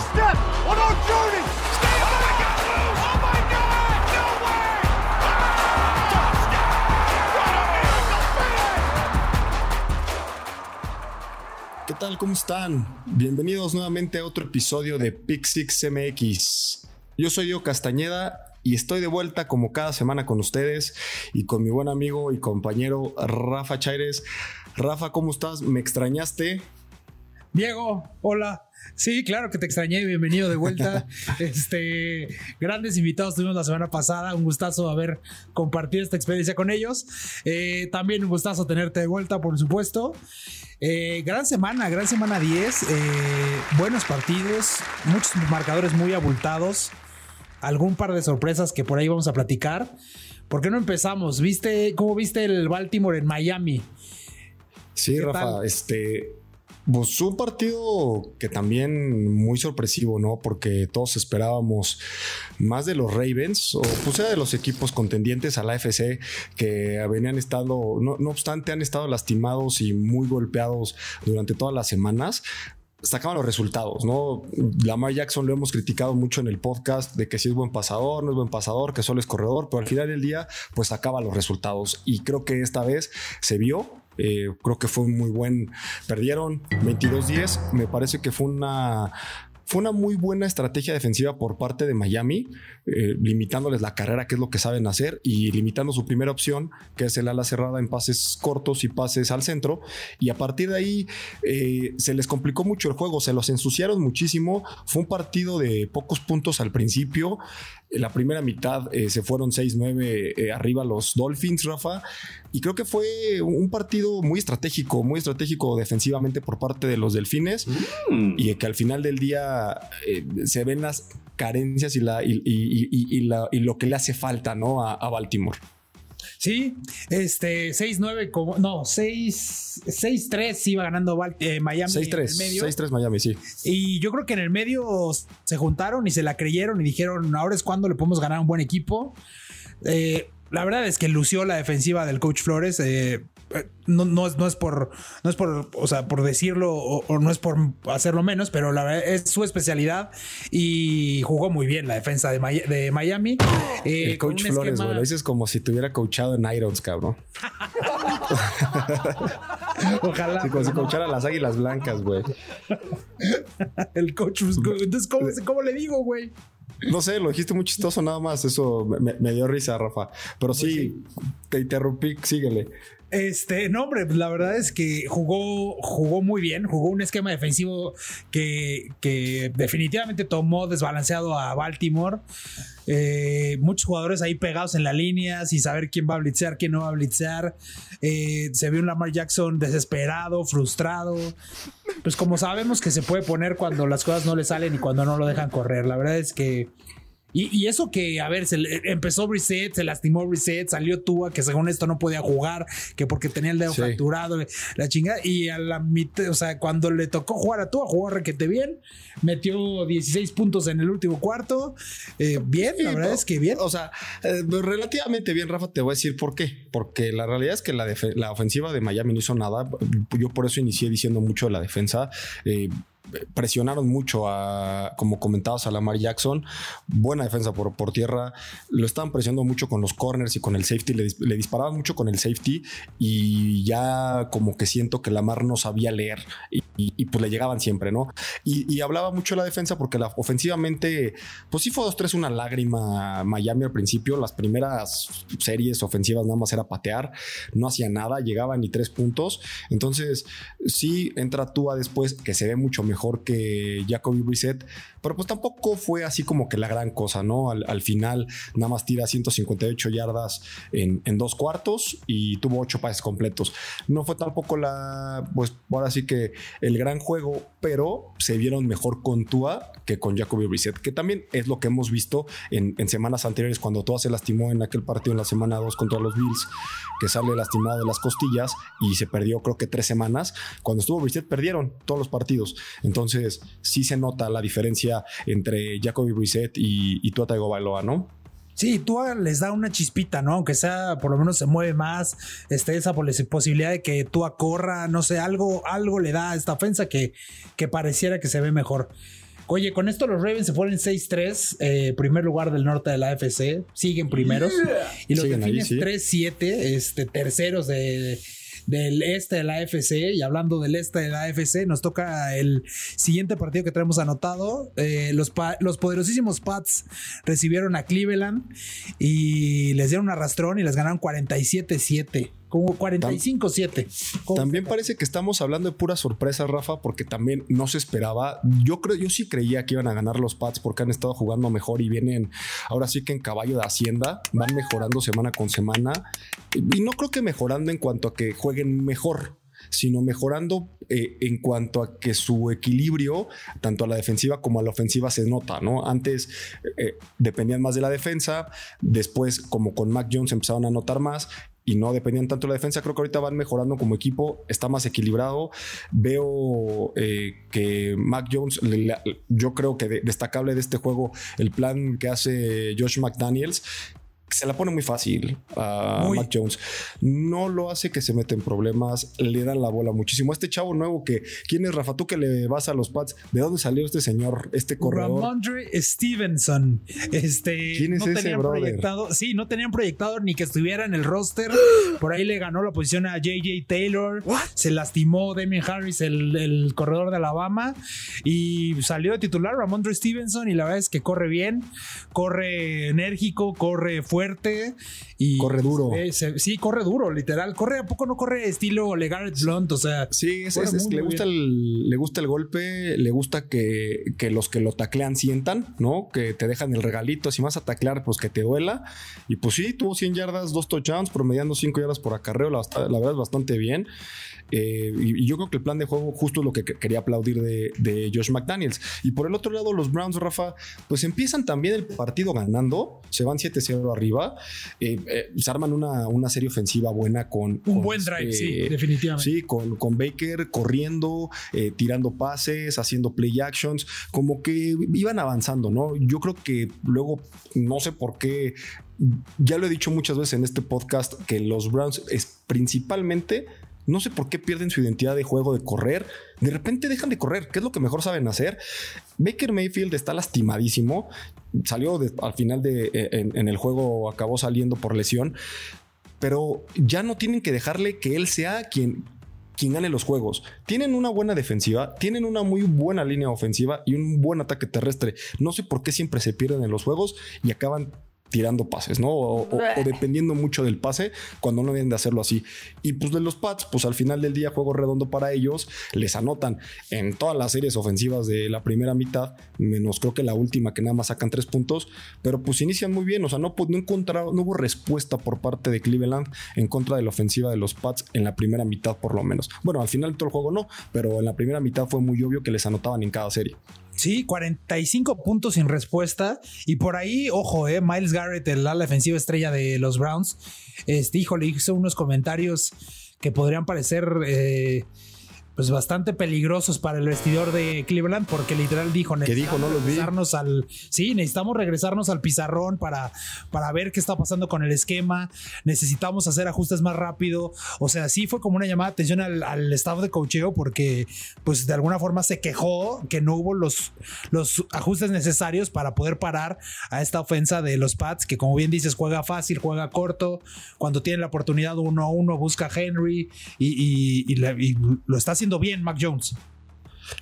step on our journey. Oh my God! Oh my God! No way! ¿Qué tal? ¿Cómo están? Bienvenidos nuevamente a otro episodio de Pick Six MX. Yo soy Yo Castañeda y estoy de vuelta como cada semana con ustedes y con mi buen amigo y compañero Rafa Chaires. Rafa, ¿cómo estás? ¿Me extrañaste? Diego, hola. Sí, claro que te extrañé, bienvenido de vuelta. este, grandes invitados tuvimos la semana pasada, un gustazo haber compartido esta experiencia con ellos. Eh, también un gustazo tenerte de vuelta, por supuesto. Eh, gran semana, gran semana 10, eh, buenos partidos, muchos marcadores muy abultados, algún par de sorpresas que por ahí vamos a platicar. ¿Por qué no empezamos? ¿Viste cómo viste el Baltimore en Miami? Sí, Rafa, tal? este pues un partido que también muy sorpresivo, ¿no? Porque todos esperábamos más de los Ravens, o pues de los equipos contendientes a la FC que venían estado, no, no obstante, han estado lastimados y muy golpeados durante todas las semanas sacaban los resultados, ¿no? Lamar Jackson lo hemos criticado mucho en el podcast de que si es buen pasador, no es buen pasador, que solo es corredor, pero al final del día, pues sacaba los resultados. Y creo que esta vez se vio. Eh, creo que fue muy buen. Perdieron 22-10. Me parece que fue una fue una muy buena estrategia defensiva por parte de Miami, eh, limitándoles la carrera, que es lo que saben hacer, y limitando su primera opción, que es el ala cerrada en pases cortos y pases al centro. Y a partir de ahí eh, se les complicó mucho el juego, se los ensuciaron muchísimo. Fue un partido de pocos puntos al principio. En la primera mitad eh, se fueron 6-9 eh, arriba los Dolphins, Rafa. Y creo que fue un partido muy estratégico, muy estratégico defensivamente por parte de los Delfines. Mm. Y que al final del día eh, se ven las carencias y, la, y, y, y, la, y, lo que le hace falta ¿no? a, a Baltimore. Sí, este 6-9, como no, 6-3 iba ganando eh, Miami 6-3, 6-3 Miami, sí. Y yo creo que en el medio se juntaron y se la creyeron y dijeron, ahora es cuando le podemos ganar un buen equipo. Eh, la verdad es que lució la defensiva del coach Flores. Eh, no, no, es, no, es por, no es por, o sea, por decirlo o, o, no es por hacerlo menos, pero la verdad es su especialidad y jugó muy bien la defensa de, May de Miami. Eh, El coach Flores, esquema... güey, lo dices como si tuviera coachado en Irons, cabrón. Ojalá. Como si coachara las águilas blancas, güey. El coach, entonces, ¿cómo, ¿cómo le digo, güey? No sé, lo dijiste muy chistoso nada más. Eso me, me dio risa, Rafa. Pero sí, sí, te interrumpí, síguele. Este, no, hombre, la verdad es que jugó, jugó muy bien, jugó un esquema defensivo que, que definitivamente tomó desbalanceado a Baltimore. Eh, muchos jugadores ahí pegados en la línea, sin saber quién va a blitzear, quién no va a blitzear. Eh, se vio un Lamar Jackson desesperado, frustrado. Pues como sabemos que se puede poner cuando las cosas no le salen y cuando no lo dejan correr. La verdad es que y, y, eso que, a ver, se le, empezó Reset, se lastimó Reset, salió Tua, que según esto no podía jugar, que porque tenía el dedo sí. fracturado, la chingada. Y a la mitad, o sea, cuando le tocó jugar a Tua, jugó requete bien, metió 16 puntos en el último cuarto. Eh, bien, sí, la verdad es que bien. O sea, eh, relativamente bien, Rafa, te voy a decir por qué. Porque la realidad es que la, la ofensiva de Miami no hizo nada. Yo por eso inicié diciendo mucho de la defensa. Eh, presionaron mucho a, como comentabas, a Lamar Jackson. Buena defensa por, por tierra. Lo estaban presionando mucho con los corners y con el safety. Le, le, disparaban mucho con el safety y ya como que siento que Lamar no sabía leer y, pues le llegaban siempre, ¿no? Y, hablaba mucho de la defensa porque ofensivamente, pues sí fue 2-3 una lágrima Miami al principio. Las primeras series ofensivas nada más era patear, no hacía nada, llegaban ni tres puntos. Entonces, sí entra Tua después que se ve mucho mejor mejor que Jacoby Brissett, pero pues tampoco fue así como que la gran cosa, ¿no? Al, al final nada más tira 158 yardas en, en, dos cuartos y tuvo ocho pases completos. No fue tampoco la, pues ahora sí que el gran juego, pero se vieron mejor con Tua que con Jacoby Brissett, que también es lo que hemos visto en, en semanas anteriores cuando Tua se lastimó en aquel partido en la semana 2 contra los Bills, que sale lastimado de las costillas y se perdió creo que tres semanas. Cuando estuvo Brissett perdieron todos los partidos. Entonces, sí se nota la diferencia entre Jacoby Brissett y, y Tua Tagovailoa, ¿no? Sí, Tua les da una chispita, ¿no? Aunque sea, por lo menos se mueve más, este, esa posibilidad de que Tua corra, no sé, algo, algo le da a esta ofensa que, que pareciera que se ve mejor. Oye, con esto los Ravens se ponen 6-3, eh, primer lugar del norte de la AFC, siguen primeros. Y los Delfines sí. 3-7, este, terceros de, del este de la AFC. Y hablando del este de la AFC, nos toca el siguiente partido que tenemos anotado. Eh, los, los poderosísimos Pats recibieron a Cleveland y les dieron un arrastrón y les ganaron 47-7. Como 45-7. ¿Cómo También parece que estamos hablando de pura sorpresa, Rafa, porque también no se esperaba. Yo creo, yo sí creía que iban a ganar los Pats porque han estado jugando mejor y vienen ahora sí que en caballo de Hacienda, van mejorando semana con semana. Y no creo que mejorando en cuanto a que jueguen mejor sino mejorando eh, en cuanto a que su equilibrio, tanto a la defensiva como a la ofensiva, se nota, ¿no? Antes eh, dependían más de la defensa, después, como con Mac Jones, empezaron a notar más y no dependían tanto de la defensa. Creo que ahorita van mejorando como equipo, está más equilibrado. Veo eh, que Mac Jones, yo creo que de- destacable de este juego, el plan que hace Josh McDaniels. Se la pone muy fácil a Muy. Mac Jones. No lo hace que se mete en problemas, le dan la bola muchísimo. Este chavo nuevo que, ¿quién es Rafa? Tú que le vas a los Pats, ¿de dónde salió este señor, este corredor? Ramondre Stevenson. Este, ¿Quién es no ese, tenían brother? proyectado, sí, no tenían proyectado ni que estuviera en el roster. Por ahí le ganó la posición a JJ Taylor. Se lastimó Damien Harris, el, el corredor de Alabama, y salió de titular Ramondre Stevenson. Y la verdad es que corre bien, corre enérgico, corre fuerte y Corre duro. eh, se- sí, corre duro, literal. Corre a poco no corre estilo LeGarrette Blunt, o sea, Sí, es- Corre es- es- muy, le, gusta el, le gusta el golpe, le gusta que, que los que lo taclean sientan, ¿no? Que te dejan el regalito. Si vas a taclear, pues que te duela. Y pues sí, tuvo 100 yardas, dos touchdowns, promediando 5 yardas por acarreo. La, la verdad es bastante bien. Eh, y, y yo creo que el plan de juego justo es lo que que- quería aplaudir de, de Josh McDaniels. Y por el otro lado, los Browns, Rafa, pues empiezan también el partido ganando, se van 7-0 arriba, eh, eh, se arman una, una serie ofensiva buena con... un con, buen drive, sí, definitivamente. Sí, con, con Baker corriendo, eh, tirando pases, haciendo play actions, como que iban avanzando, ¿no? Yo creo que luego, no sé por qué, ya lo he dicho muchas veces en este podcast, que los Browns es principalmente... No sé por qué pierden su identidad de juego de correr. De repente dejan de correr, que es lo que mejor saben hacer. Baker Mayfield está lastimadísimo. Salió de- al final de en- en el juego, acabó saliendo por lesión pero ya no tienen que dejarle que él sea quien, quien gane los juegos. Tienen una buena defensiva, tienen una muy buena línea ofensiva y un buen ataque terrestre. No sé por qué siempre se pierden en los juegos y acaban tirando pases, ¿no? O, o- o dependiendo mucho del pase cuando no deben de hacerlo así. Y pues de los Pats, pues al final del día juego redondo para ellos, les anotan en todas las series ofensivas de la primera mitad, menos creo que la última que nada más sacan tres puntos, pero pues inician muy bien, o sea, no, pu- no encontraron, no hubo respuesta por parte de Cleveland en contra de la ofensiva de los Pats en la primera mitad por lo menos. Bueno, al final todo el juego no, pero en la primera mitad fue muy obvio que les anotaban en cada serie. Sí, 45 puntos sin respuesta. Y por ahí, ojo, eh, Miles Garrett, el ala defensiva estrella de los Browns, este, híjole, hizo unos comentarios que podrían parecer eh, pues bastante peligrosos para el vestidor de Cleveland, porque literal dijo, vi. regresarnos al. Sí, necesitamos regresarnos al pizarrón para, para ver qué está pasando con el esquema. Necesitamos hacer ajustes más rápido. O sea, sí fue como una llamada de atención al, al staff de cocheo, porque pues de alguna forma se quejó que no hubo los, los ajustes necesarios para poder parar a esta ofensa de los Pats, que como bien dices, juega fácil, juega corto. Cuando tiene la oportunidad uno a uno, busca a Henry y, y- y le- y lo está haciendo bien, Mac Jones.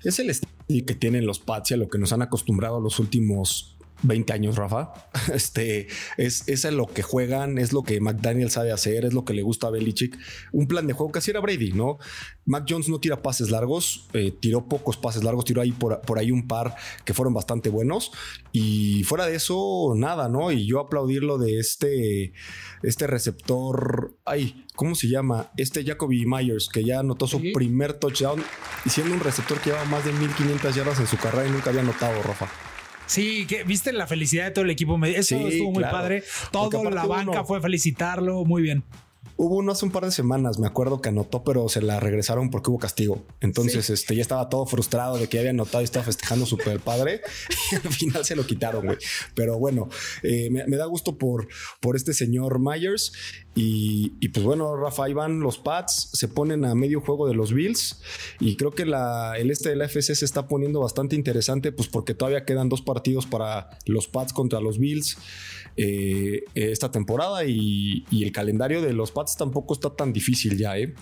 Es el estilo que tienen los Pats y a lo que nos han acostumbrado los últimos 20 años, Rafa. Este es, lo que juegan, es lo que McDaniel sabe hacer, es lo que le gusta a Belichick. Un plan de juego que así era Brady, ¿no? Mac Jones no tira pases largos, eh, tiró pocos pases largos, tiró ahí por, por ahí un par que fueron bastante buenos. Y fuera de eso, nada, ¿no? Y yo aplaudirlo de este, este receptor, ay, ¿cómo se llama? Este Jacoby Myers, que ya anotó su primer touchdown y siendo un receptor que lleva más de 1500 yardas en su carrera y nunca había anotado, Rafa. Sí, que viste la felicidad de todo el equipo. Eso Sí, estuvo muy claro. padre. Toda la banca uno- fue a felicitarlo. Muy bien. Hubo uno hace un par de semanas, me acuerdo que anotó, pero se la regresaron porque hubo castigo. Entonces, este ya estaba todo frustrado de que había anotado y estaba festejando súper padre. Y al final se lo quitaron, güey. Pero bueno, eh, me, me, da gusto por, por este señor Myers. Y, pues bueno, Rafa, Iván, los Pats se ponen a medio juego de los Bills. Y creo que el este de la FC se está poniendo bastante interesante, pues porque todavía quedan dos partidos para los Pats contra los Bills. Eh, esta temporada y, y, el calendario de los Pats tampoco está tan difícil ya, ¿eh?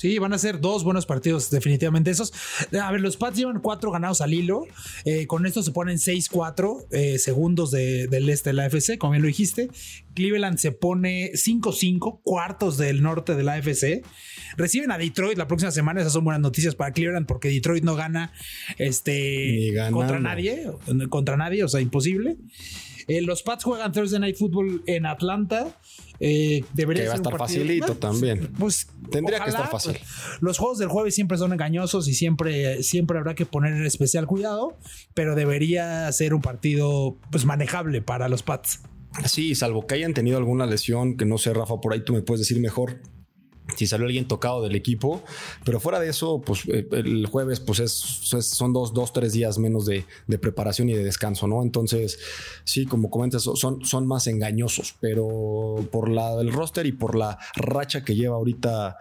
Sí, van a ser dos buenos partidos, definitivamente esos. A ver, los Pats llevan cuatro ganados al hilo. Eh, con esto se ponen 6-4 eh, segundos de, del este de la AFC, como bien lo dijiste. Cleveland se pone 5-5, cuartos del norte de la AFC. Reciben a Detroit la próxima semana. Esas son buenas noticias para Cleveland porque Detroit no gana, este, contra nadie. Contra nadie, o sea, imposible. Eh, los Pats juegan Thursday Night Football en Atlanta. Eh, debería que va a estar facilito pues, también. Pues tendría ojalá, que estar fácil. Pues, los juegos del jueves siempre son engañosos y siempre, siempre habrá que poner especial cuidado, pero debería ser un partido pues manejable para los Pats. Sí, salvo que hayan tenido alguna lesión, que no sé, Rafa, por ahí tú me puedes decir mejor si salió alguien tocado del equipo, pero fuera de eso, pues el jueves pues es, son dos, dos, tres días menos de, de, preparación y de descanso, ¿no? Entonces, sí, como comentas, son, son más engañosos, pero por la el roster y por la racha que lleva ahorita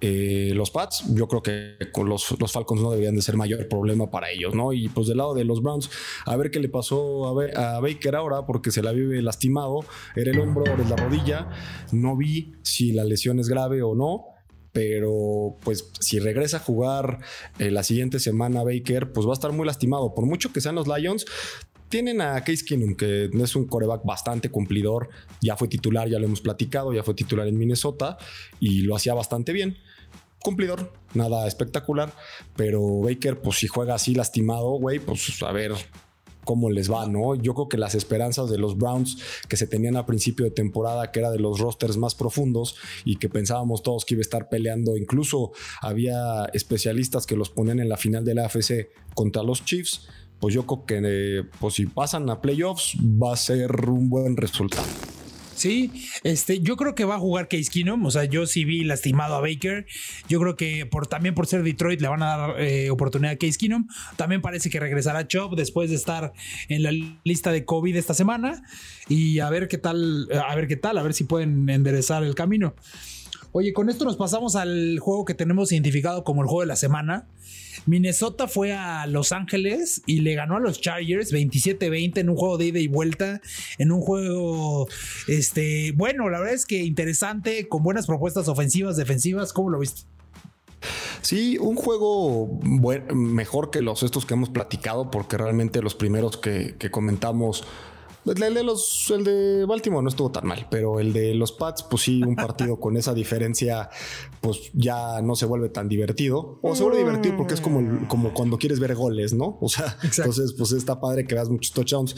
eh, los Pats, yo creo que los, los, Falcons no deberían de ser mayor problema para ellos, ¿no? Y pues del lado de los Browns, a ver qué le pasó a, a, Baker ahora, porque se la vive lastimado, era el hombro, era la rodilla, no vi si la lesión es grave o no, pero pues si regresa a jugar eh, la siguiente semana Baker, pues va a estar muy lastimado, por mucho que sean los Lions, tienen a Case Keenum, que es un coreback bastante cumplidor. Ya fue titular, ya lo hemos platicado, ya fue titular en Minnesota y lo hacía bastante bien. Cumplidor, nada espectacular, pero Baker, pues si juega así lastimado, güey, pues a ver cómo les va, ¿no? Yo creo que las esperanzas de los Browns que se tenían a principio de temporada, que era de los rosters más profundos y que pensábamos todos que iba a estar peleando, incluso había especialistas que los ponían en la final de la AFC contra los Chiefs, pues yo creo que eh, pues si pasan a playoffs va a ser un buen resultado. Sí, este, yo creo que va a jugar Case Keenum. O sea, yo sí vi lastimado a Baker. Yo creo que por, también por ser Detroit le van a dar eh, oportunidad a Case Keenum. También parece que regresará Chop después de estar en la lista de COVID esta semana. Y a ver qué tal, a ver qué tal, a ver si pueden enderezar el camino. Oye, con esto nos pasamos al juego que tenemos identificado como el juego de la semana. Minnesota fue a Los Ángeles y le ganó a los Chargers 27-20 en un juego de ida y vuelta, en un juego, este, bueno, la verdad es que interesante, con buenas propuestas ofensivas, defensivas, ¿cómo lo viste? Sí, un juego mejor que los estos que hemos platicado, porque realmente los primeros que comentamos el de los, el de Baltimore no estuvo tan mal, pero el de los Pats, pues sí, un partido con esa diferencia, pues ya no se vuelve tan divertido. O se vuelve divertido porque es como, como cuando quieres ver goles, ¿no? O sea, Exacto. entonces, pues está padre que veas muchos touchdowns.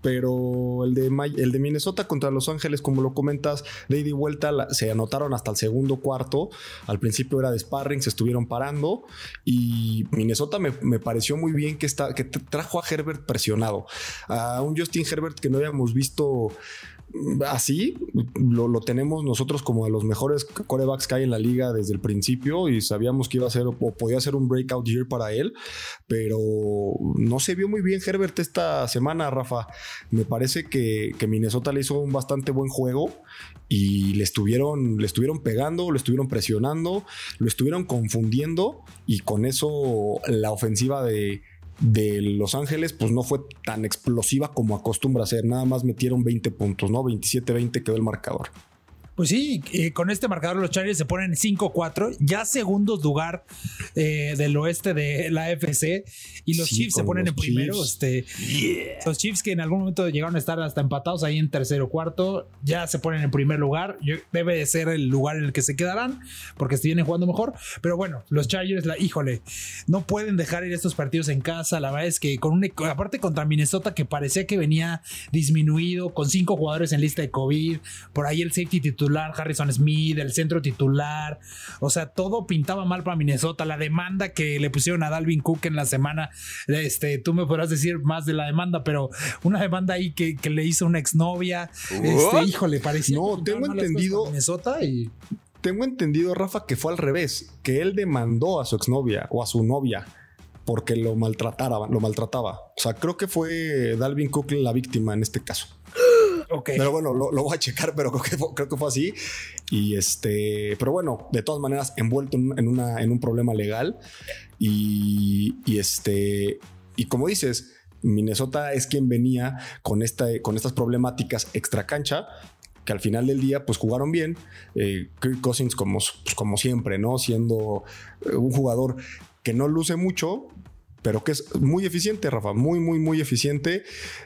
Pero el de, el de Minnesota contra Los Ángeles, como lo comentas, de ida y vuelta, la, se anotaron hasta el segundo cuarto. Al principio era de sparring, se estuvieron parando. Y Minnesota me, me pareció muy bien que, está, que trajo a Herbert presionado. A un Justin Herbert que no habíamos visto así, lo, lo, tenemos nosotros como de los mejores corebacks que hay en la liga desde el principio y sabíamos que iba a ser o podía ser un breakout year para él, pero no se vio muy bien Herbert esta semana, Rafa. Me parece que, que Minnesota le hizo un bastante buen juego y le estuvieron, le estuvieron pegando, lo estuvieron presionando, lo estuvieron confundiendo y con eso la ofensiva de de Los Ángeles, pues no fue tan explosiva como acostumbra ser. Nada más metieron 20 puntos, ¿no? 27-20 quedó el marcador. Pues sí, eh, con este marcador los Chargers se ponen 5-4, ya segundos lugar eh, del oeste de la FC y los sí, Chiefs se ponen en primero. Este, yeah. Los Chiefs que en algún momento llegaron a estar hasta empatados ahí en tercero cuarto, ya se ponen en primer lugar. Debe de ser el lugar en el que se quedarán porque se vienen jugando mejor. Pero bueno, los Chargers, la, híjole, no pueden dejar ir estos partidos en casa. La verdad es que con un, aparte contra Minnesota que parecía que venía disminuido, con cinco jugadores en lista de COVID, por ahí el safety titular titular, Harrison Smith, el centro titular. O sea, todo pintaba mal para Minnesota. La demanda que le pusieron a Dalvin Cook en la semana, este, tú me podrás decir más de la demanda, pero una demanda ahí que, que le hizo una exnovia. Este, híjole, parecía. No, que tengo entendido- para Minnesota y. Tengo entendido, Rafa, que fue al revés, que él demandó a su exnovia o a su novia porque lo maltratara, lo maltrataba. O sea, creo que fue Dalvin Cook la víctima en este caso. Pero bueno, lo, voy a checar, pero creo que, creo que fue así. Y este, pero bueno, de todas maneras, envuelto en, una, en un problema legal. Y, y este, y como dices, Minnesota es quien venía con, esta, con estas problemáticas extra cancha que al final del día pues jugaron bien. Eh, Kirk Cousins como, pues, como siempre, ¿no? Siendo eh, un jugador que no luce mucho, pero que es muy eficiente, Rafa, muy, muy, muy eficiente.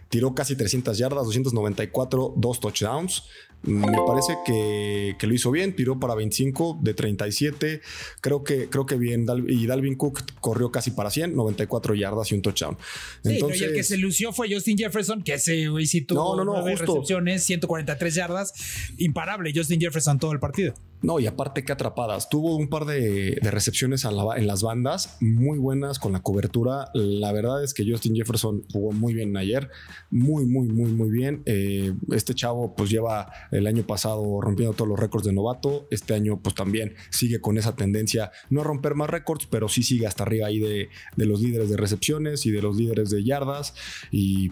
Tiró casi 300 yardas, 294, dos touchdowns. Me parece que, que lo hizo bien, tiró para 25 de 37. Creo que, creo que bien. Y Dalvin Cook corrió casi para 100, 94 yardas y un touchdown. Sí, Entonces, y el que se lució fue Justin Jefferson, que ese güey sí tuvo no, recepciones, 143 yardas. Imparable Justin Jefferson todo el partido. No, y aparte que atrapadas. Tuvo un par de, recepciones en las bandas muy buenas con la cobertura. La verdad es que Justin Jefferson jugó muy bien ayer. Muy, muy, muy, muy bien. Eh, este chavo pues lleva el año pasado rompiendo todos los récords de novato. Este año pues también sigue con esa tendencia. No a romper más récords, pero sí sigue hasta arriba ahí de, de los líderes de recepciones y de los líderes de yardas. Y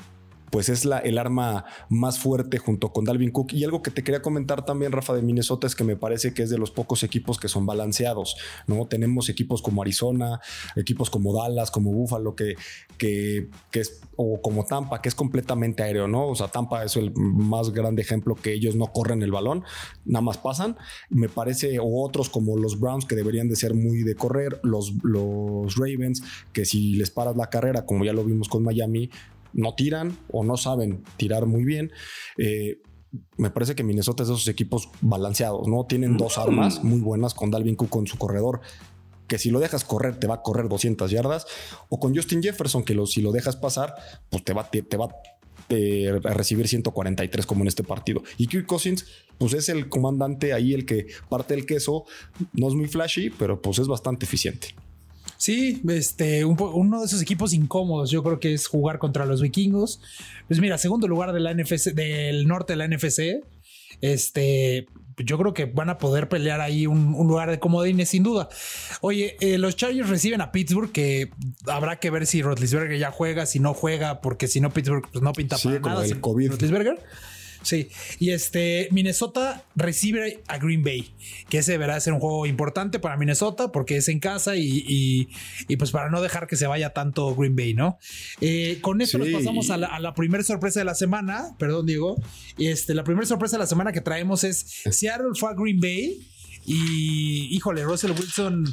pues es la, el arma más fuerte junto con Dalvin Cook. Y algo que te quería comentar también, Rafa, de Minnesota, es que me parece que es de los pocos equipos que son balanceados, ¿no? Tenemos equipos como Arizona, equipos como Dallas, como Buffalo, que, que, es, o como Tampa, que es completamente aéreo, ¿no? O sea, Tampa es el más grande ejemplo que ellos no corren el balón, nada más pasan. Me parece, o otros como los Browns, que deberían de ser muy de correr, los, los Ravens, que si les paras la carrera, como ya lo vimos con Miami, no tiran o no saben tirar muy bien. Eh, me parece que Minnesota es de esos equipos balanceados, ¿no? Tienen dos armas muy buenas con Dalvin Cook con su corredor, que si lo dejas correr te va a correr 200 yardas, o con Justin Jefferson, que lo, si lo dejas pasar, pues te va, te, te va eh, a recibir 143 como en este partido. Y Kirk Cousins, pues es el comandante ahí, el que parte el queso, no es muy flashy, pero pues es bastante eficiente. Sí, este, un uno de esos equipos incómodos, yo creo que es jugar contra los vikingos. Pues mira, segundo lugar de la NFC, del norte de la NFC. Este, yo creo que van a poder pelear ahí un, un lugar de comodines, sin duda. Oye, eh, los Chargers reciben a Pittsburgh, que habrá que ver si Rotlisberger ya juega, si no juega, porque si no, Pittsburgh pues, no pinta Sigue para con nada. el COVID. Sí, y este Minnesota recibe a Green Bay, que ese deberá ser un juego importante para Minnesota porque es en casa y, y- y, pues para no dejar que se vaya tanto Green Bay, ¿no? Eh, con esto Sí. nos pasamos a la, a la primera sorpresa de la semana, perdón Diego, este, la primera sorpresa de la semana que traemos es Seattle fue a Green Bay y híjole, Russell Wilson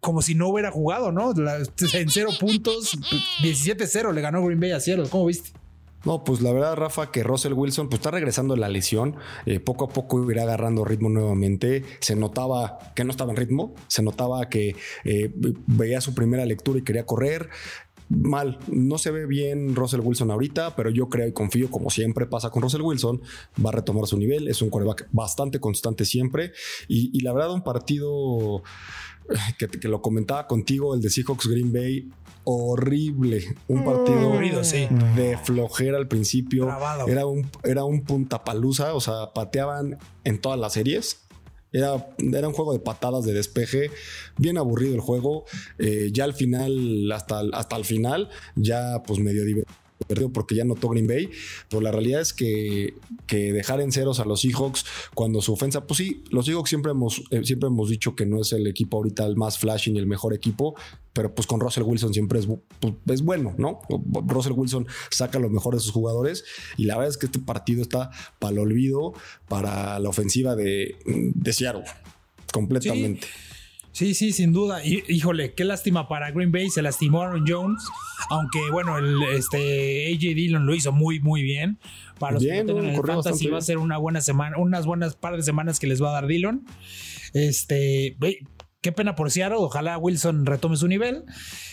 como si no hubiera jugado, ¿no? La- en cero puntos, 17-0 le ganó Green Bay a Seattle, ¿cómo viste? No, pues la verdad, Rafa, que Russell Wilson pues está regresando de la lesión. Eh, poco a poco irá agarrando ritmo nuevamente. Se notaba que no estaba en ritmo. Se notaba que eh, veía su primera lectura y quería correr. Mal, no se ve bien Russell Wilson ahorita, pero yo creo y confío, como siempre pasa con Russell Wilson, va a retomar su nivel. Es un quarterback bastante constante siempre. Y, y la verdad, un partido que, que lo comentaba contigo, el de Seahawks Green Bay, horrible. Un partido Aburrido, sí. de flojera al principio. Trabado. Era un, era un puntapalusa, o sea, pateaban en todas las series. Era, era un juego de patadas de despeje, bien aburrido el juego. Eh, ya al final, hasta, hasta el final, ya pues medio divertido porque ya notó Green Bay. Pero la realidad es que, que dejar en ceros a los Seahawks cuando su ofensa, pues sí, los Seahawks siempre hemos, eh, siempre hemos dicho que no es el equipo ahorita el más flashy ni el mejor equipo, pero pues con Russell Wilson siempre es, pues, es bueno, ¿no? Russell Wilson saca lo mejor de sus jugadores y la verdad es que este partido está para el olvido para la ofensiva de, de Seattle. Completamente. Sí, sí, sin duda. Y, híjole, qué lástima para Green Bay. Se lastimó Aaron Jones. Aunque, bueno, el este AJ Dillon lo hizo muy, muy bien. Para los Bien, que no tengan fantasy va a ser una buena semana, unas buenas par de semanas que les va a dar Dillon. Este, qué pena por Seattle. Ojalá Wilson retome su nivel.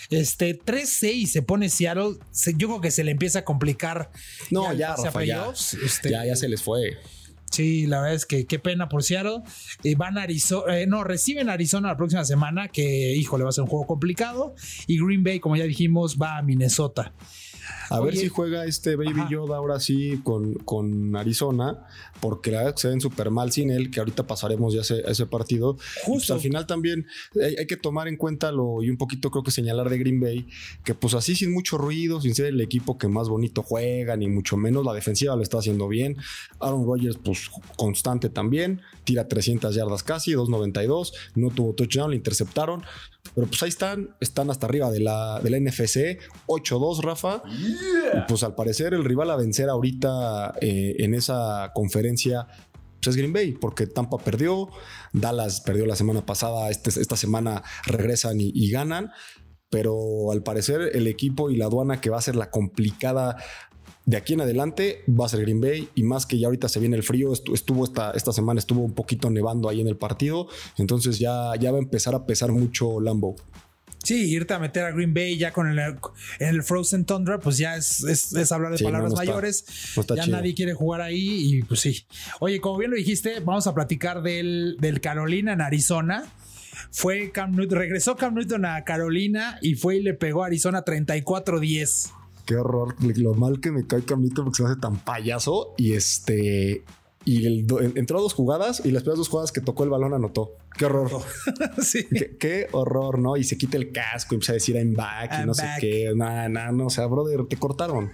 Este 3-6 se pone Seattle. Se- yo creo que se le empieza a complicar. No, ya, pase a Rafa, ya. Este, Ya, ya se les fue. Sí, la verdad es que qué pena por Seattle. Eh, van a Arizona, eh, no, reciben Arizona la próxima semana, que híjole, va a ser un juego complicado. Y Green Bay, como ya dijimos, va a Minnesota. A ver si juega este Baby Ajá. Yoda ahora sí con, con Arizona, porque la verdad es que se ven súper mal sin él, que ahorita pasaremos ya ese, ese partido. Pues, Justo. al final también hay, hay que tomar en cuenta lo y un poquito creo que señalar de Green Bay, que pues así sin mucho ruido, sin ser el equipo que más bonito juega, ni mucho menos la defensiva lo está haciendo bien. Aaron Rodgers pues constante también, tira 300 yardas casi, 292, no tuvo touchdown, le interceptaron. Pero pues ahí están, están hasta arriba de la, de la NFC, 8-2, Rafa. Y pues al parecer el rival a vencer ahorita eh, en esa conferencia pues es Green Bay, porque Tampa perdió, Dallas perdió la semana pasada, este- esta semana regresan y, y ganan, pero al parecer el equipo y la aduana que va a ser la complicada de aquí en adelante va a ser Green Bay y más que ya ahorita se viene el frío, estu- estuvo esta, esta semana estuvo un poquito nevando ahí en el partido, entonces ya, ya va a empezar a pesar mucho Lambo. Sí, irte a meter a Green Bay ya con el, en el Frozen Tundra, pues ya es, es- es hablar de Sí, palabras no mayores. no está ya chido. nadie quiere jugar ahí y pues sí. Oye, como bien lo dijiste, vamos a platicar del, del Carolina en Arizona. Fue Cam Newton, regresó Cam Newton a Carolina y fue y le pegó a Arizona 34-10. Qué horror, lo mal que me cae Camito porque se me hace tan payaso y este y el entró a dos jugadas y las primeras dos jugadas que tocó el balón anotó. Qué horror. sí. Qué, qué horror, ¿no? Y se quita el casco y empieza a decir I'm back y no back. sé qué. Nada, nada, no. O sea, brother, te cortaron.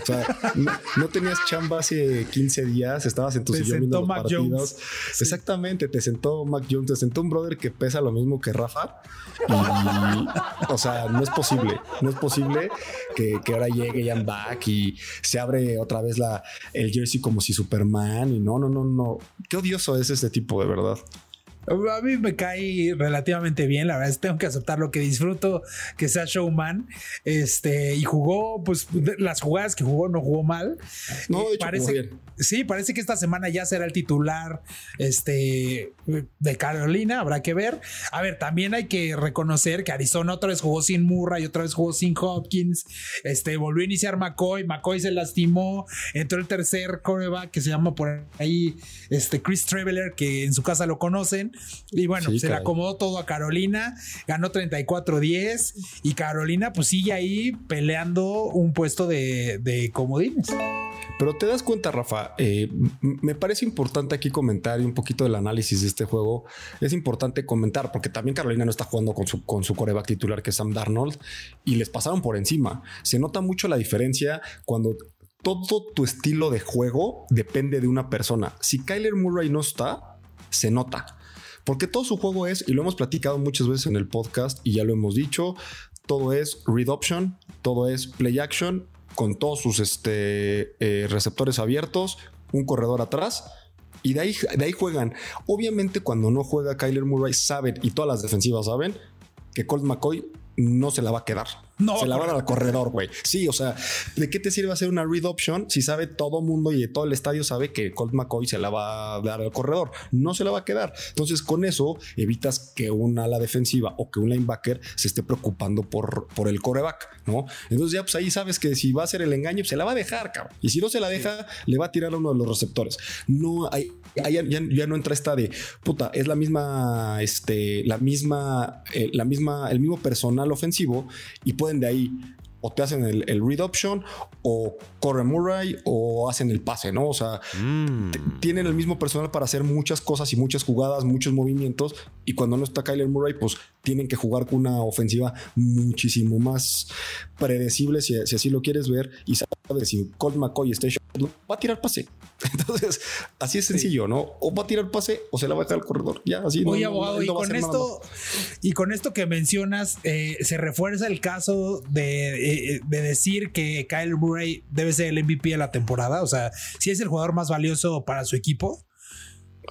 O sea, no, no tenías chamba hace 15 días, estabas en tu Te sillón viendo los Mac partidos. Jones. Sí. Exactamente, te sentó Mac Jones, te sentó un brother que pesa lo mismo que Rafa. Y, o sea, no es posible, no es posible que, que ahora llegue Jan Back y se abre otra vez la, el jersey como si Superman. Y no, no, no, no. Qué odioso es este tipo, de verdad. A mí me cae relativamente bien, la verdad es que tengo que aceptar lo que disfruto que sea showman. Este, y jugó, pues las jugadas que jugó no jugó mal. No, de hecho, parece, bien. Sí, parece que esta semana ya será el titular este, de Carolina, habrá que ver. A ver, también hay que reconocer que Arizona otra vez jugó sin Murray, otra vez jugó sin Hopkins, este, volvió a iniciar McCoy, McCoy se lastimó, entró el tercer coreback que se llama por ahí este, Chris Traveler, que en su casa lo conocen, y bueno, Sí, se le acomodó todo a Carolina, ganó 34-10 y Carolina pues sigue ahí peleando un puesto de, de comodines. Pero te das cuenta, Rafa, eh, me parece importante aquí comentar y un poquito del análisis de este juego. Es importante comentar porque también Carolina no está jugando con su, con su coreback titular que es Sam Darnold y les pasaron por encima. Se nota mucho la diferencia cuando todo tu estilo de juego depende de una persona. Si Kyler Murray no está, se nota. Porque todo su juego es, y lo hemos platicado muchas veces en el podcast y ya lo hemos dicho, todo es read option, todo es play action, con todos sus este, eh, receptores abiertos, un corredor atrás. Y de ahí, de ahí juegan. Obviamente, cuando no juega Kyler Murray, saben, y todas las defensivas saben, que Colt McCoy no se la va a quedar. No, se la va a dar al corredor, güey. Sí, o sea, ¿de qué te sirve hacer una read option si sabe todo mundo y todo el estadio sabe que Colt McCoy se la va a dar al corredor? No se la va a quedar. Entonces, con eso evitas que una ala defensiva o que un linebacker se esté preocupando por, por el coreback, ¿no? Entonces, ya pues ahí sabes que si va a ser el engaño, se la va a dejar, cabrón. Y si no se la deja, le va a tirar a uno de los receptores. No hay. ahí Ya, ya- ya no entra esta de puta, es la misma, este, la misma, eh, la misma, el mismo personal ofensivo y pueden de ahí o te hacen el, el read option o corre Murray o hacen el pase, ¿no? O sea, Mm. tienen el mismo personal para hacer muchas cosas y muchas jugadas, muchos movimientos. Y cuando no está Kyler Murray, pues tienen que jugar con una ofensiva muchísimo más predecible, si, si así lo quieres ver. Y sabes, si Colt McCoy está va a tirar pase. Entonces, así es sencillo, ¿no? O va a tirar pase o se la va a dejar al corredor. Ya, así. no- Oye, no- abogado, y no a con esto, y con esto que mencionas, eh, se refuerza el caso de, eh, de decir que Kyle Murray debe ser el MVP de la temporada. O sea, si es el jugador más valioso para su equipo.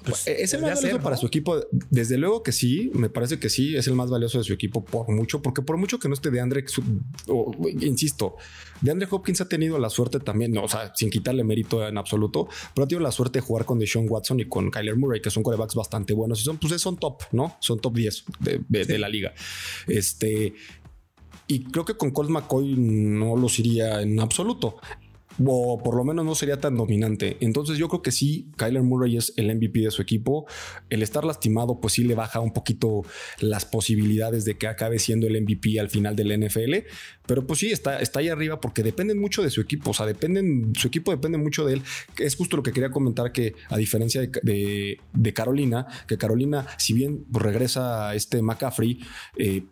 Pues, Es el más valioso ser, para su equipo. Desde luego que sí, me parece que sí, es el más valioso de su equipo por mucho, porque por mucho que no esté de Andre, insisto, de Andre Hopkins ha tenido la suerte también, no, o sea, sin quitarle mérito en absoluto, pero ha tenido la suerte de jugar con Deshaun Watson y con Kyler Murray, que son corebacks bastante buenos y son, pues son top, ¿no? Son top 10 de, de- de la liga. Este, y creo que con Colt McCoy no los iría en absoluto. o por lo menos no sería tan dominante. Entonces yo creo que sí, Kyler Murray es el MVP de su equipo. El estar lastimado, pues sí le baja un poquito las posibilidades de que acabe siendo el MVP al final del NFL. Pero pues sí, está, está ahí arriba porque dependen mucho de su equipo. O sea, dependen, su equipo depende mucho de él. Es justo lo que quería comentar que a diferencia de, Carolina, que Carolina, si bien regresa este McCaffrey, eh,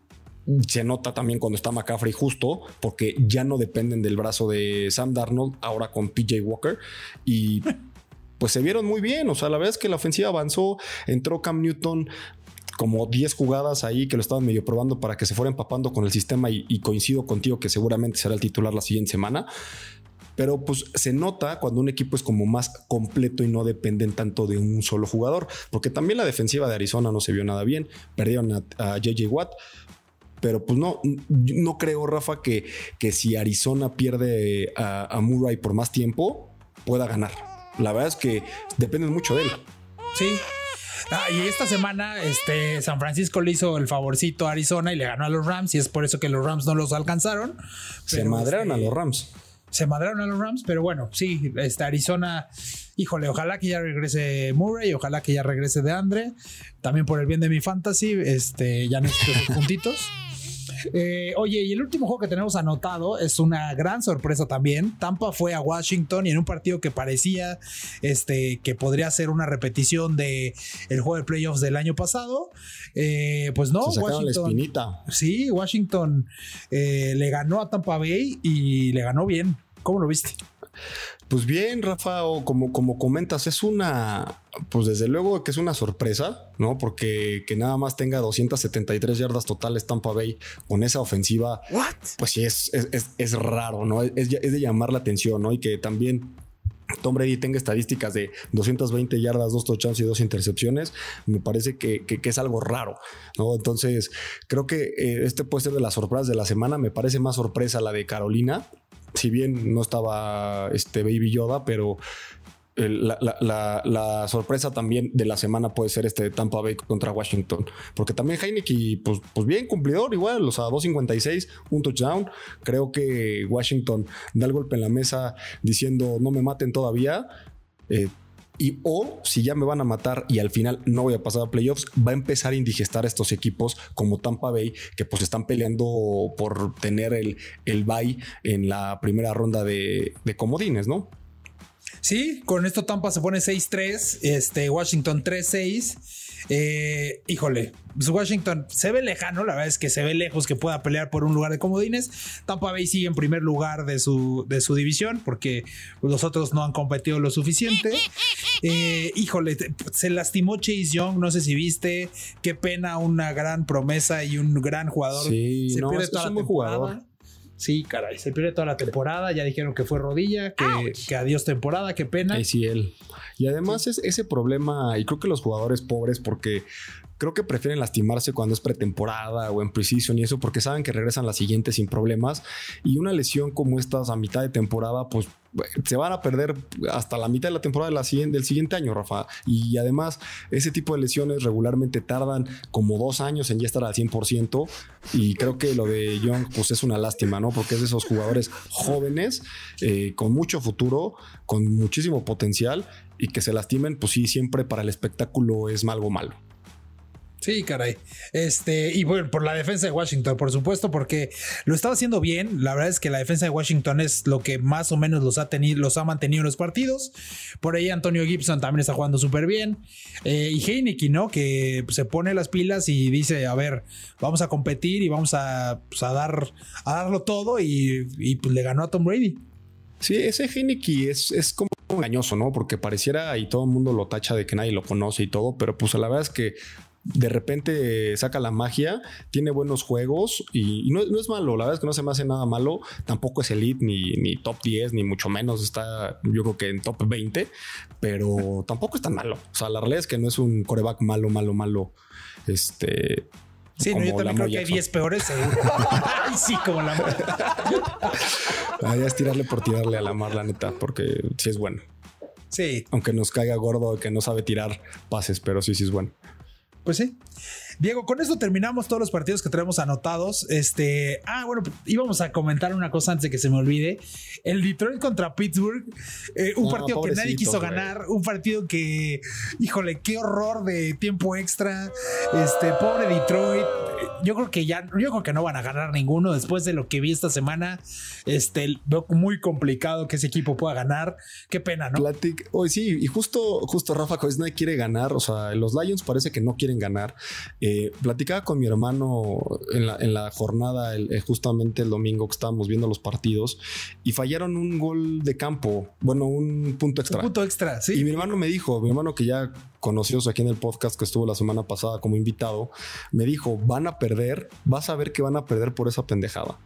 se nota también cuando está McCaffrey justo, porque ya no dependen del brazo de Sam Darnold, ahora con PJ Walker. Y pues se vieron muy bien. O sea, la verdad es que la ofensiva avanzó, entró Cam Newton como 10 jugadas ahí que lo estaban medio probando para que se fuera empapando con el sistema y, coincido contigo que seguramente será el titular la siguiente semana. Pero pues se nota cuando un equipo es como más completo y no dependen tanto de un solo jugador, porque también la defensiva de Arizona no se vio nada bien. Perdieron a, a JJ Watt, pero pues no, no creo, Rafa, que, que si Arizona pierde a, Murray por más tiempo, pueda ganar. La verdad es que depende mucho de él. Sí. Ah, y esta semana, este San Francisco le hizo el favorcito a Arizona y le ganó a los Rams, y es por eso que los Rams no los alcanzaron. Se madraron a este, los Rams. Se madraron a los Rams, pero bueno, sí, este Arizona, híjole, ojalá que ya regrese Murray, ojalá que ya regrese de Andre. También por el bien de mi fantasy, este, ya necesito esos puntitos. Eh, oye, y el último juego que tenemos anotado es una gran sorpresa también. Tampa fue a Washington y en un partido que parecía este, que podría ser una repetición de el juego de playoffs del año pasado. Eh, pues no, Washington. Sí, Washington eh, le ganó a Tampa Bay y le ganó bien. ¿Cómo lo viste? Pues bien, Rafa, o como, como comentas, es una, pues desde luego que es una sorpresa, ¿no? Porque que nada más tenga 273 yardas totales Tampa Bay con esa ofensiva, pues sí, es, es, raro, ¿no? Es, de llamar la atención, ¿no? Y que también Tom Brady tenga estadísticas de 220 yardas, dos touchdowns y dos intercepciones, me parece que, es algo raro, ¿no? Entonces, creo que eh, este puede ser de las sorpresas de la semana. Me parece más sorpresa la de Carolina, si bien no estaba este Baby Yoda, pero la, sorpresa también de la semana puede ser este de Tampa Bay contra Washington, porque también Heineken, pues, pues bien cumplidor, igual, o sea, 2.56, un touchdown. Creo que Washington da el golpe en la mesa diciendo no me maten todavía. Eh, y o si ya me van a matar y al final no voy a pasar a playoffs, va a empezar a indigestar a estos equipos como Tampa Bay, que pues están peleando por tener el, el bye en la primera ronda de, de comodines, ¿no? Sí, con esto Tampa se pone 6-3, este, Washington 3-6. Eh, híjole, pues Washington se ve lejano, la verdad es que se ve lejos que pueda pelear por un lugar de comodines. Tampa Bay sigue en primer lugar de su, de su división porque los otros no han competido lo suficiente. Eh, híjole, se lastimó Chase Young, no sé si viste, qué pena, una gran promesa y un gran jugador. Sí, se pierde toda la Jugador. Sí, caray, se pierde toda la temporada. Ya dijeron que fue rodilla, que, adiós temporada, qué pena. sí, él. Y además es ese problema, y creo que los jugadores pobres, porque creo que prefieren lastimarse cuando es pretemporada o en precision y eso, porque saben que regresan la siguiente sin problemas. Y una lesión como estas a mitad de temporada, pues se van a perder hasta la mitad de la temporada del siguiente año, Rafa. Y además, ese tipo de lesiones regularmente tardan como dos años en ya estar al 100%. Y creo que lo de Young, pues es una lástima, ¿no? Porque es de esos jugadores jóvenes, eh, con mucho futuro, con muchísimo potencial y que se lastimen, pues sí, siempre para el espectáculo es algo malo. Sí, caray. Este, y bueno, por la defensa de Washington, por supuesto, porque lo estaba haciendo bien. La verdad es que la defensa de Washington es lo que más o menos los ha tenido, los ha mantenido en los partidos. Por ahí Antonio Gibson también está jugando súper bien. Eh, y Heineken, ¿no? Que se pone las pilas y dice, a ver, vamos a competir y vamos a, pues, dar, a darlo todo. Y, pues le ganó a Tom Brady. Sí, ese Heineken es, es como engañoso, ¿no? Porque pareciera y todo el mundo lo tacha de que nadie lo conoce y todo, pero pues la verdad es que de repente saca la magia, tiene buenos juegos y, no, es malo, la verdad es que no se me hace nada malo, tampoco es elite ni, ni top 10, ni mucho menos está yo creo que en top 20, pero tampoco es tan malo. O sea, la realidad es que no es un coreback malo, malo, malo. Este, Sí, no, yo también creo que hay 10 peores seguro. Ay, sí, como la Ay, es tirarle por tirarle a la mar, la neta, porque sí es bueno. Sí. Aunque nos caiga gordo que no sabe tirar pases, pero sí, sí es bueno. Pues sí. Diego, con esto terminamos todos los partidos que tenemos anotados. Este, ah, bueno, íbamos a comentar una cosa antes de que se me olvide. El Detroit contra Pittsburgh, eh, un No, partido que nadie quiso güey. ganar, un partido que, híjole, qué horror de tiempo extra. Este, pobre Detroit. Yo creo que ya, yo creo que no van a ganar ninguno después de lo que vi esta semana. Este, veo muy complicado que ese equipo pueda ganar. Qué pena, ¿no? Platic, hoy sí, y justo, justo Rafa nadie quiere ganar. O sea, los Lions parece que no quieren ganar. Eh, platicaba con mi hermano en la, en la jornada, el- eh, justamente el domingo que estábamos viendo los partidos, y fallaron un gol de campo. Bueno, un punto extra. Un punto extra, sí. Y mi hermano me dijo, mi hermano que ya conoció aquí en el podcast que estuvo la semana pasada como invitado, me dijo, van a perder, vas a ver que van a perder por esa pendejada.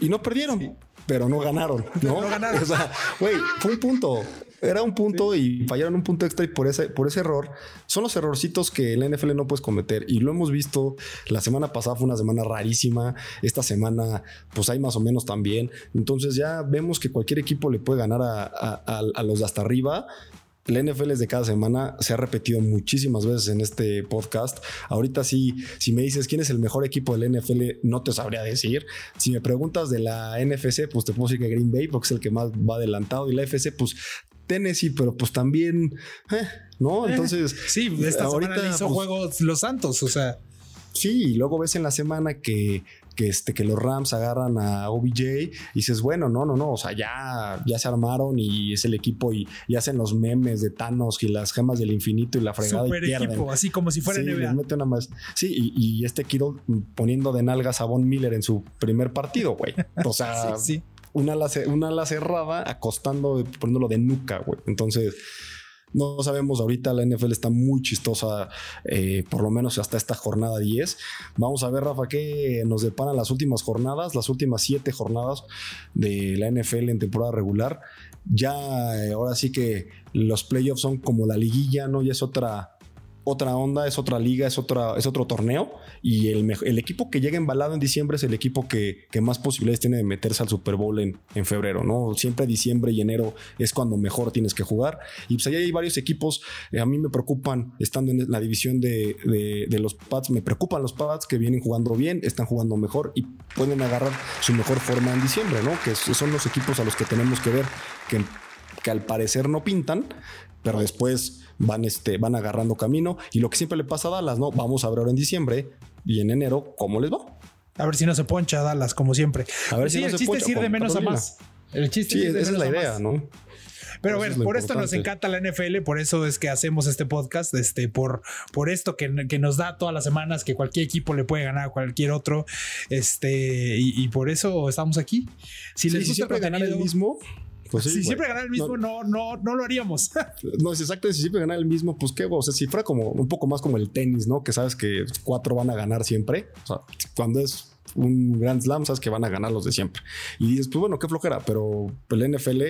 Y no perdieron, pero no ganaron, ¿no? No ganaron. O sea, güey, fue un punto. Era un punto y fallaron un punto extra y por ese, por ese error son los errorcitos que el NFL no puedes cometer y lo hemos visto. La semana pasada fue una semana rarísima. Esta semana, pues hay más o menos también. Entonces ya vemos que cualquier equipo le puede ganar a, a- a- a los de hasta arriba. La NFL es de cada semana, se ha repetido muchísimas veces en este podcast. Ahorita sí, si me dices quién es el mejor equipo del NFL, no te sabría decir. Si me preguntas de la NFC, pues te puedo decir que Green Bay, porque es el que más va adelantado. Y la FC, pues Tennessee, pero pues también, eh, ¿no? Entonces, Sí, esta semana le hizo pues, juegos los Santos, o sea. Sí, y luego ves en la semana que, que, este, que los Rams agarran a OBJ y dices, bueno, no, no, no, o sea, ya, ya se armaron y es el equipo y, y hacen los memes de Thanos y las gemas del infinito y la fregada Super y pierden. equipo, así como si fuera Sí, NBA. una más. Sí, y, y este Kittle poniendo de nalgas a Von Miller en su primer partido, güey. O sea, Sí, sí. una ala, una ala cerrada acostando, poniéndolo de nuca, güey. Entonces, no sabemos ahorita, la NFL está muy chistosa, eh, por lo menos hasta esta jornada 10. Vamos a ver, Rafa, qué nos deparan las últimas jornadas, las últimas siete jornadas de la NFL en temporada regular. Ya, eh, ahora sí que los playoffs son como la liguilla, ¿no? Ya es otra... Otra onda, es otra liga, es, otra, es otro torneo. Y el, el equipo que llega embalado en diciembre es el equipo que, que más posibilidades tiene de meterse al Super Bowl en, en febrero, ¿no? Siempre diciembre y enero es cuando mejor tienes que jugar. Y pues ahí hay varios equipos. eh, a mí me preocupan, estando en la división de, de- los Pats, me preocupan los Pats que vienen jugando bien, están jugando mejor y pueden agarrar su mejor forma en diciembre, ¿no? Que son los equipos a los que tenemos que ver que, que al parecer no pintan, pero después van, este, van agarrando camino. Y lo que siempre le pasa a Dallas, ¿no? Vamos a ver ahora en diciembre y en enero cómo les va. A ver si no se poncha Dallas, como siempre. A ver si sí, no el se chiste poncha es ir de menos a más. El chiste Sí, de esa es la idea. ¿no? Pero bueno, es por esto nos importante. encanta la NFL, por eso es que hacemos este podcast, este, por, por esto que, que nos da todas las semanas que cualquier equipo le puede ganar a cualquier otro, este, y, y por eso estamos aquí. Si Sí, les si gusta siempre ganar el mismo. Pues sí, si güey. siempre ganar el mismo, no, no, no lo haríamos. No, es exacto. Si siempre ganar el mismo, pues qué, o sea, si fuera como un poco más como el tenis, ¿no? Que sabes que cuatro van a ganar siempre. O sea, cuando es un Grand Slam, sabes que van a ganar los de siempre. Y dices, pues bueno, qué flojera, pero el NFL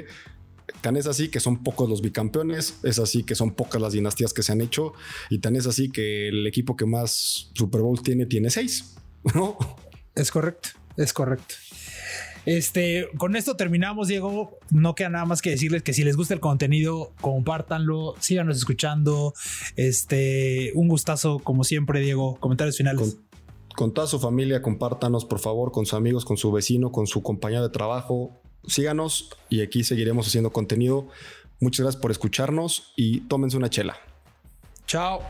tan es así que son pocos los bicampeones, es así que son pocas las dinastías que se han hecho, y tan es así que el equipo que más Super Bowl tiene, tiene seis, ¿no? Es correcto, es correcto. Este, con esto terminamos, Diego. No queda nada más que decirles que si les gusta el contenido, compártanlo, síganos escuchando. Este, un gustazo, como siempre, Diego. Comentarios finales. Con, con toda su familia, compártanos, por favor, con sus amigos, con su vecino, con su compañero de trabajo. Síganos y aquí seguiremos haciendo contenido. Muchas gracias por escucharnos y tómense una chela. Chao.